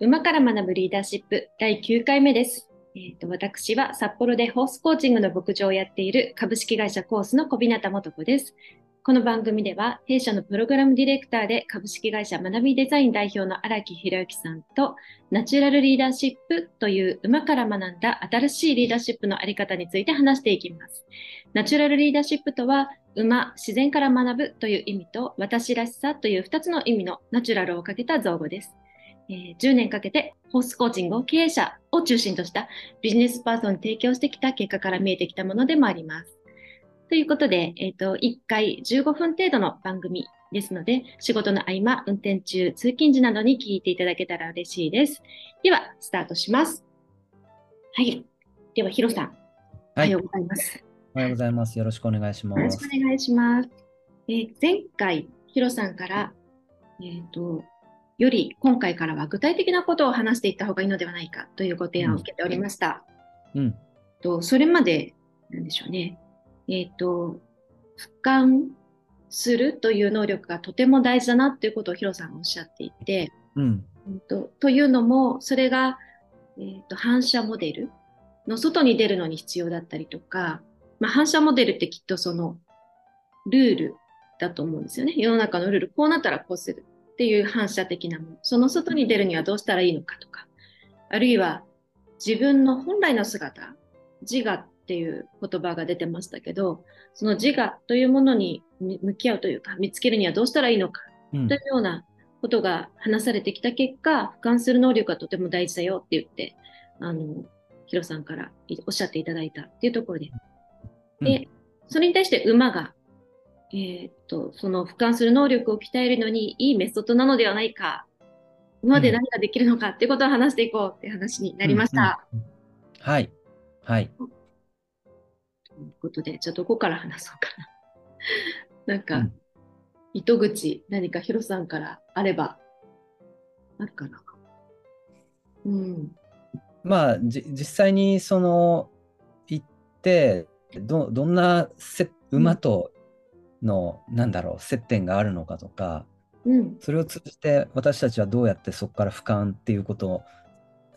馬から学ぶリーダーシップ第9回目です。えーと私は札幌でホースコーチングの牧場をやっている株式会社コースの小日向元子です。この番組では弊社のプログラムディレクターで株式会社学びデザイン代表の荒木博之さんとナチュラルリーダーシップという馬から学んだ新しいリーダーシップのあり方について話していきます。ナチュラルリーダーシップとは馬、自然から学ぶという意味と私らしさという2つの意味のナチュラルをかけた造語です。えー10年かけてホースコーチングを経営者を中心としたビジネスパーソンに提供してきた結果から見えてきたものでもあります。ということで、えっ、と、1回15分程度の番組ですので、仕事の合間、運転中、通勤時などに聞いていただけたら嬉しいです。では、スタートします。はい。では、ヒロさん、おははい、ようおございます。はようございます。よろしくお願いしまよろしす。くお願いします。えー前回、ヒロさんから、えっ、と、より今回からは具体的なことを話していった方がいいのではないかというご提案を受けておりました。うん、とそれまで、なんでしょうね。えっ、と、俯瞰するという能力がとても大事だなということをヒロさんがおっしゃっていて、うん、うんとというのも、それが、えーと反射モデルの外に出るのに必要だったりとか、まあ、反射モデルってきっとそのルールだと思うんですよね。世の中のルール、こうなったらこうするっていう反射的なもの。その外に出るにはどうしたらいいのかとか、あるいは自分の本来の姿、自我っていう言葉が出てましたけど、その自我というものに向き合うというか、見つけるにはどうしたらいいのか。うん。というようなことが話されてきた結果、俯瞰する能力がとても大事だよって言って、あの、ヒロさんからおっしゃっていただいたっていうところで。で、それに対して馬が、えーっと、その俯瞰する能力を鍛えるのにいいメソッドなのではないか、馬で何ができるのかっていうことを話していこうって話になりました。うん。うんはい、はい。ということで、じゃあどこから話そうかな。なんか、うん糸口、何かヒロさんからあれば、あるかな。うん。まあ、じ実際にその行ってどどんなせ馬との、なんだろう接点があるのかとかうん。それを通じて私たちはどうやってそこから俯瞰っていうことを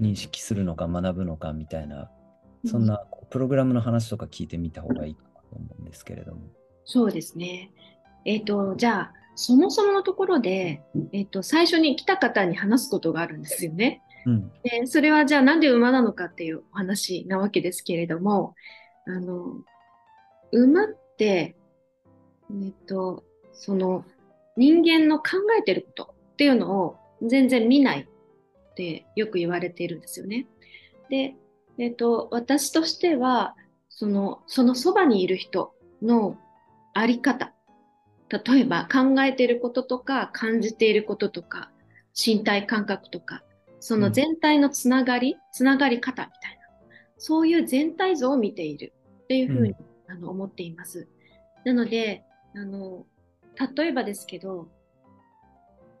認識するのか学ぶのかみたいなそんなプログラムの話とか聞いてみた方がいいかなと思うんですけれども。そうですね。えっ、と、じゃあ、そもそものところで、えっ、と、最初に来た方に話すことがあるんですよね。うん、で、それはじゃあなんで馬なのかっていうお話なわけですけれども、あの、馬って、えっ、と、その人間の考えてることっていうのを全然見ないってよく言われているんですよね。で、えっ、と、私としては、その、そのそばにいる人のあり方。例えば考えていることとか感じていることとか身体感覚とかその全体のつながり、つながり方みたいなそういう全体像を見ているっていうふうに、あの思っています。なのであの例えばですけど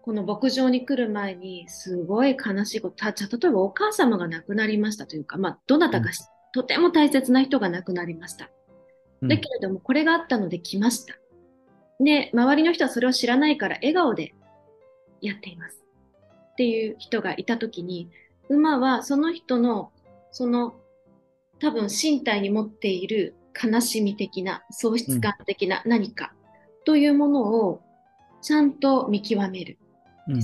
この牧場に来る前にすごい悲しいことた例えばお母様が亡くなりましたというか、まあ、どなたかし、とても大切な人が亡くなりました。うんだけれども、これがあったので来ました。で、周りの人はそれを知らないから笑顔でやっています。っていう人がいたときに、馬はその人の、その、多分身体に持っている悲しみ的な、喪失感的な何かというものをちゃんと見極める。うん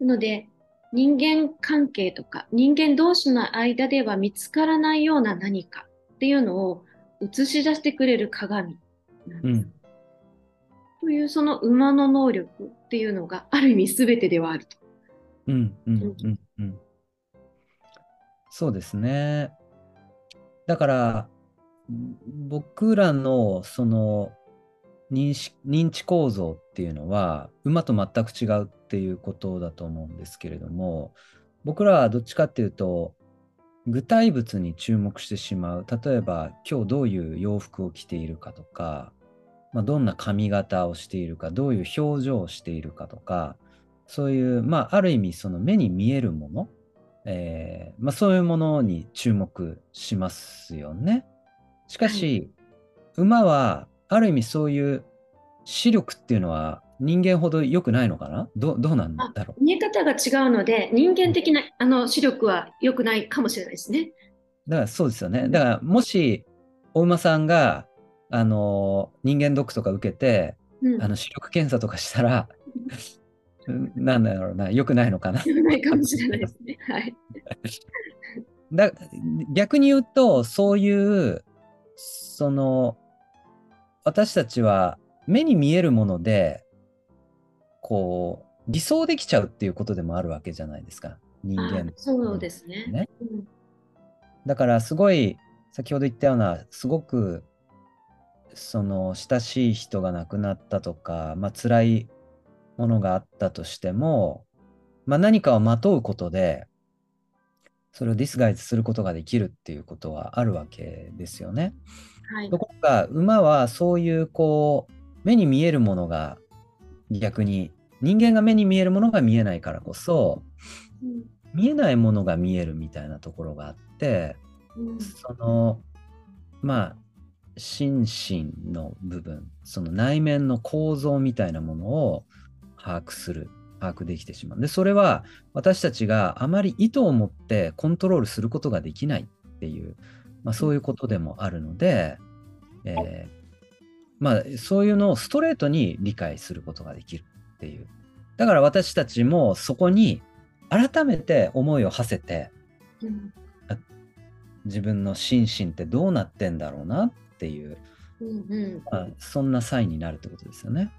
なので、人間関係とか人間同士の間では見つからないような何かっていうのを映し出してくれる鏡なんです。うんというその馬の能力っていうのがある意味全てではあると。うんうんうんうんそうですね。だから僕らのその認識認知構造っていうのは馬と全く違うっていうことだと思うんですけれども僕らはどっちかっていうと具体物に注目してしまう例えば今日どういう洋服を着ているかとか、まあ、どんな髪型をしているかどういう表情をしているかとかそういう、まあ、ある意味その目に見えるもの、えーまあ、そういうものに注目しますよね。しかし、馬はある意味そういう視力っていうのは人間ほど良くないのかな？どどうなんだろう？見え方が違うので、人間的なあの視力は良くないかもしれないですね。だからそうですよね。だからもし、お馬さんが、あの人間ドックとか受けて、うん、あの視力検査とかしたら、なんだろうな、良くないのかな？良くないかもしれないですね。はい。だ逆に言うと、そういう、その、私たちは目に見えるもので、こう理想できちゃうっていうことでもあるわけじゃないですか。人間、そうですね、ね。うん、だからすごい先ほど言ったようなすごくその親しい人が亡くなったとか、まあ辛いものがあったとしても、まあ、何かをまとうことでそれをディスガイズすることができるっていうことはあるわけですよね。はい、ところが馬はそういうこう目に見えるものが逆に人間が目に見えるものが見えないからこそ、うん、見えないものが見えるみたいなところがあって、うん、そのまあ心身の部分その内面の構造みたいなものを把握する把握できてしまう。でそれは私たちがあまり意図を持ってコントロールすることができないっていう、まあ、そういうことでもあるので、えーまあ、そういうのをストレートに理解することができるっていう。だから私たちもそこに改めて思いを馳せて、うん、自分の心身ってどうなってんだろうなっていう、うんうんまあ、そんなサインになるってことですよね。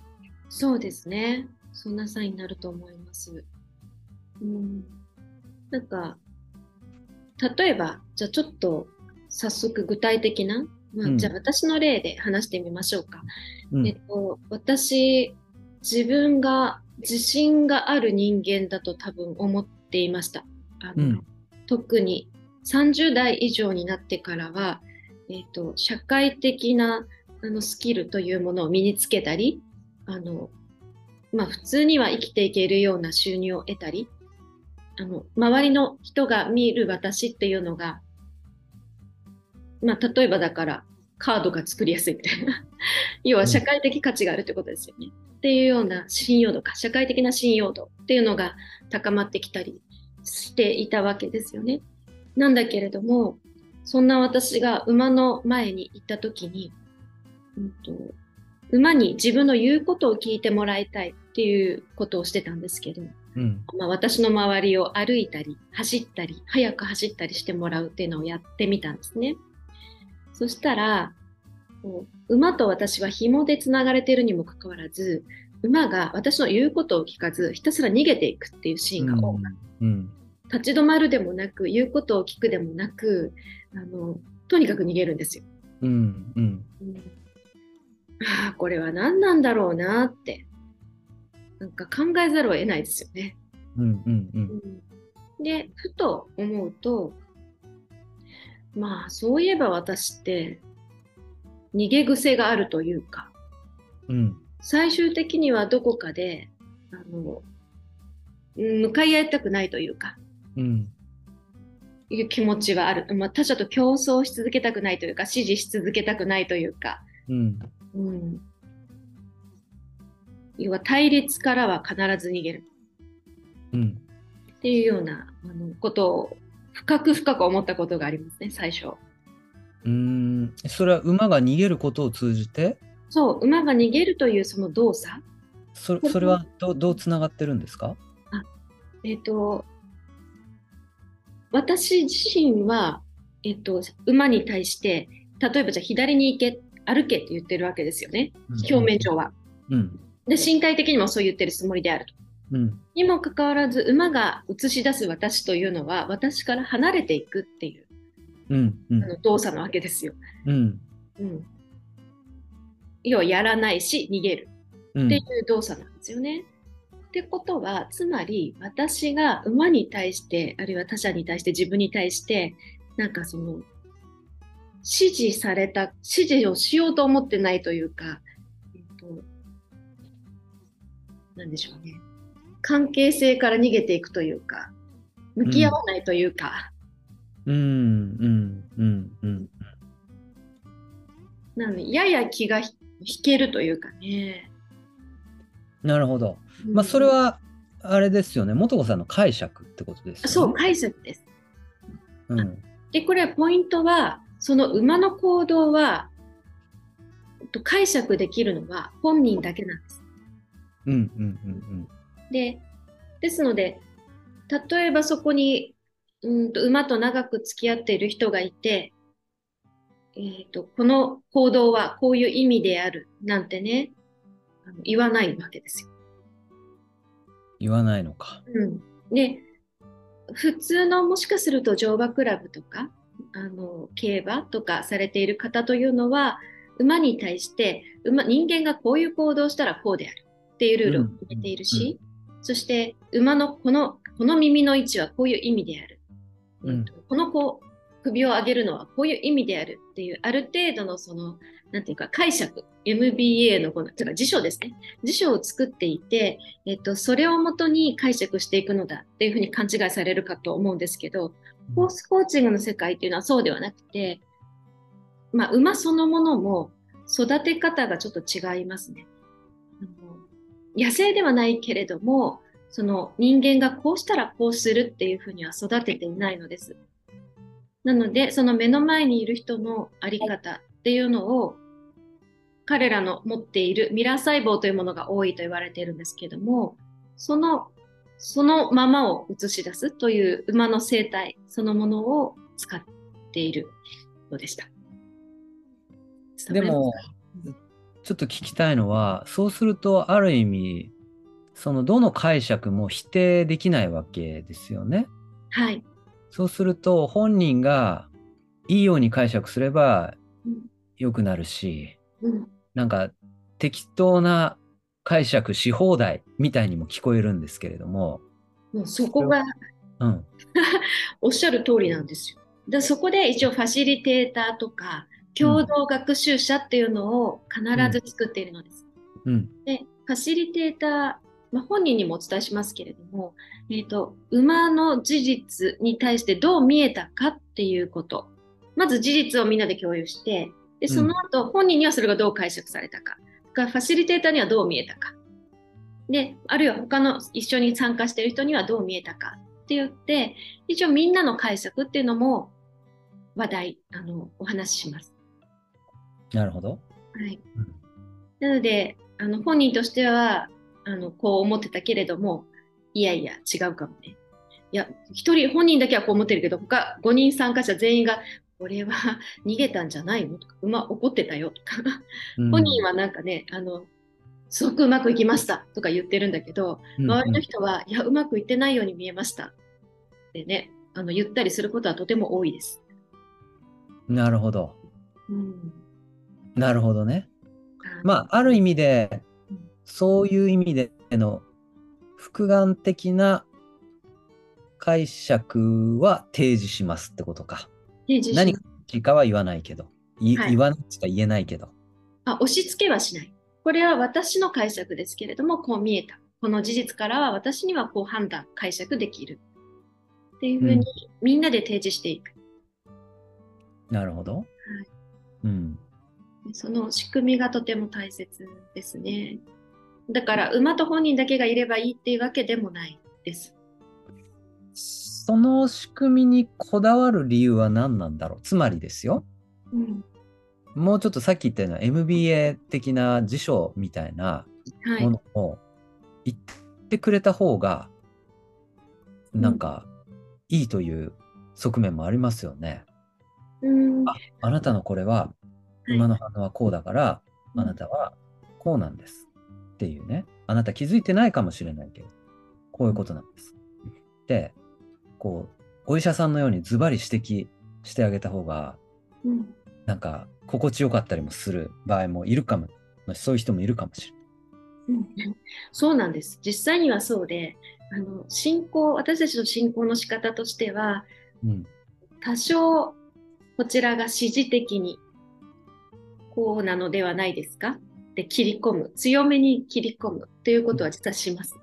そうですね。そんなサインになると思います。うん、なんか例えばじゃあちょっと早速具体的なまあ、じゃあ私の例で話してみましょうか。うん、えっと、私自分が自信がある人間だと多分思っていました。あの、うん、特に30代以上になってからは、えっと、社会的なあのスキルというものを身につけたりあの、まあ、普通には生きていけるような収入を得たりあの周りの人が見る私っていうのがまあ、例えばだからカードが作りやすいみたいな。要は社会的価値があるってことですよね、うん、っていうような信用度か社会的な信用度っていうのが高まってきたりしていたわけですよね。なんだけれどもそんな私が馬の前に行った時に、うんと、馬に自分の言うことを聞いてもらいたいっていうことをしてたんですけど、うん、まあ、私の周りを歩いたり走ったり速く走ったりしてもらうっていうのをやってみたんですね。そしたら、馬と私は紐でつながれているにもかかわらず、馬が私の言うことを聞かず、ひたすら逃げていくっていうシーンが多かった。うん、立ち止まるでもなく、言うことを聞くでもなく、あのとにかく逃げるんですよ。うんうん、ああ、これは何なんだろうなって、なんか考えざるを得ないですよね。うんうんうん、で、ふと思うと、まあそういえば私って逃げ癖があるというか、うん、最終的にはどこかであの向かい合いたくないというか、うん、いう気持ちはある、まあ、他者と競争し続けたくないというか支持し続けたくないというか、うん。うん、要は対立からは必ず逃げる、うん、っていうようなあのことを深く深く思ったことがありますね、最初。うんそれは馬が逃げることを通じて？そう、馬が逃げるというその動作。そそれはどどうつながってるんですか？あえっ、ー、と、私自身は、えっ、ー、と、馬に対して、例えばじゃあ左に行け、歩けって言ってるわけですよね、表面上は。うん、で身体的にもそう言ってるつもりであると。うん、にもかかわらず馬が映し出す私というのは私から離れていくっていう、うんうん、あの動作なわけですよ。うん。うん、要はやらないし逃げる。っていう動作なんですよね。ってことはつまり私が馬に対してあるいは他者に対して自分に対してなんかその指示された指示をしようと思ってないというか、えっと、何でしょうね関係性から逃げていくというか、向き合わないというか。うん、うん、うん、うん。なので、やや気が引けるというかね。なるほど。まあ、それは、あれですよね。元子さんの解釈ってことですよね。そう、解釈です。うん。で、これはポイントは、その馬の行動は、と解釈できるのは本人だけなんです。うんうんうんで、ですので、例えばそこに、うんと馬と長く付き合っている人がいて、えーと、この行動はこういう意味であるなんてね、あの言わないわけですよ。言わないのか。うん、で、普通のもしかすると乗馬クラブとか、あの競馬とかされている方というのは、馬に対して馬人間がこういう行動をしたらこうであるっていうルールを決めているし、そして馬のこのこの耳の位置はこういう意味である、うん。このこう首を上げるのはこういう意味であるっていうある程度のそのなんていうか解釈 MBA のこのてか辞書ですね。辞書を作っていて、えっと、それをもとに解釈していくのだっていうふうに勘違いされるかと思うんですけどホースコーチングの世界っていうのはそうではなくて、まあ、馬そのものも育て方がちょっと違いますね。野生ではないけれどもその人間がこうしたらこうするっていうふうには育てていないのです。なのでその目の前にいる人の在り方っていうのを彼らの持っているミラー細胞というものが多いと言われているんですけどもそのそのままを映し出すという馬の生態そのものを使っているのでした。でも、ちょっと聞きたいのは、そうすると、ある意味、そのどの解釈も否定できないわけですよね。はい。そうすると、本人がいいように解釈すればうん良くなるし、うんなんか適当な解釈し放題みたいにも聞こえるんですけれども、もうそこがうん、おっしゃる通りなんですよ。でそこで一応ファシリテーターとか共同学習者っていうのを必ず作っているのです。うん、でファシリテーター、まあ、本人にもお伝えしますけれども、えー、と馬の事実に対してどう見えたかっていうこと。まず事実をみんなで共有してでその後、本人にはそれがどう解釈されたか。がファシリテーターにはどう見えたか。であるいは他の一緒に参加している人にはどう見えたかって言って一応みんなの解釈っていうのも話題あのお話しします。なるほど。はい。うん。なので、あの本人としてはあのこう思ってたけれども、いやいや、違うかもね。いや、一人、本人だけはこう思ってるけど、他5人参加者全員が、これは 逃げたんじゃないの？とか、馬怒ってたよ。とか、うん。本人はなんかね、あの、すごくうまくいきました。とか言ってるんだけど、うん。周りの人は、いや、うまくいってないように見えました。ってね、あの言ったりすることはとても多いです。なるほど。うん、なるほどね。あまあ、ある意味でうん、そういう意味での複眼的な解釈は提示しますってことか。提示し何かは言わないけど、いはい言わないしか言えないけど。あ押し付けはしない。これは私の解釈ですけれども、こう見えた。この事実からは私にはこう判断、解釈できる。っていうふううんにみんなで提示していく。なるほど。うん。その仕組みがとても大切ですね。だから馬と本人だけがいればいいっていうわけでもないです。その仕組みにこだわる理由は何なんだろう？つまりですよ。うん、もうちょっとさっき言ったような MBA 的な辞書みたいなはいも。のを言ってくれた方が、なんかいいという側面もありますよね。うんああなたのこれははい馬の反応はこうだから、うんあなたはこうなんですっていうね。あなた気づいてないかもしれないけど、こういうことなんです。で、こう、お医者さんのようにズバリ指摘してあげた方が、うんなんか心地よかったりもする場合もいるかも、そういう人もいるかもしれない。うんそうなんです。実際にはそうで、あの信仰、私たちの信仰の仕方としては、うん。多少こちらが指示的にこうなのではないですか？で切り込む強めに切り込むということは実はします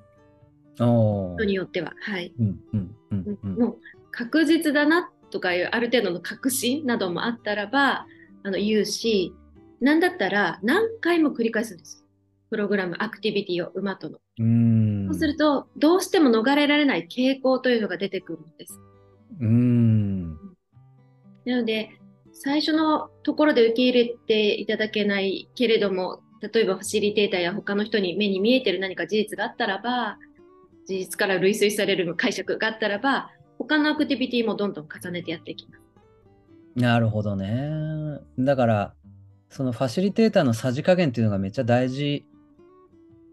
お人によってははい、うんうんうんうん。もう確実だなとかいうある程度の確信などもあったらばあの言うしなんだったら何回も繰り返すんですプログラム、アクティビティを馬との。うん。そうすると、どうしても逃れられない傾向というのが出てくるんです。うん。なので、最初のところで受け入れていただけないけれども、例えばファシリテーターや他の人に目に見えてる何か事実があったらば、事実から類推される解釈があったらば、他のアクティビティもどんどん重ねてやっていきます。なるほどね。だから、そのファシリテーターのさじ加減っていうのがめっちゃ大事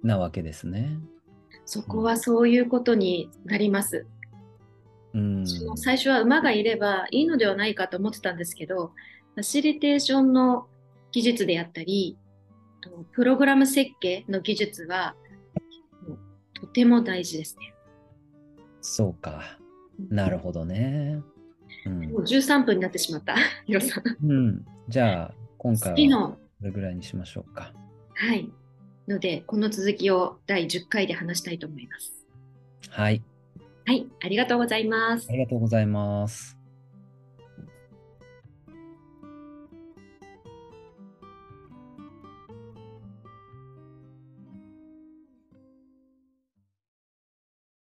なわけですね。そこはそういうことになります。最初は馬がいればいいのではないかと思ってたんですけど、ファシリテーションの技術であったり、とプログラム設計の技術はとても大事ですね。そうか。なるほどね。うんもう13分になってしまった、ヒロさん。うん。じゃあ、今回はこれぐらいにしましょうか？はい。ので、この続きを第10回で話したいと思います。はい。はい、ありがとうございますあ。りがとうございます。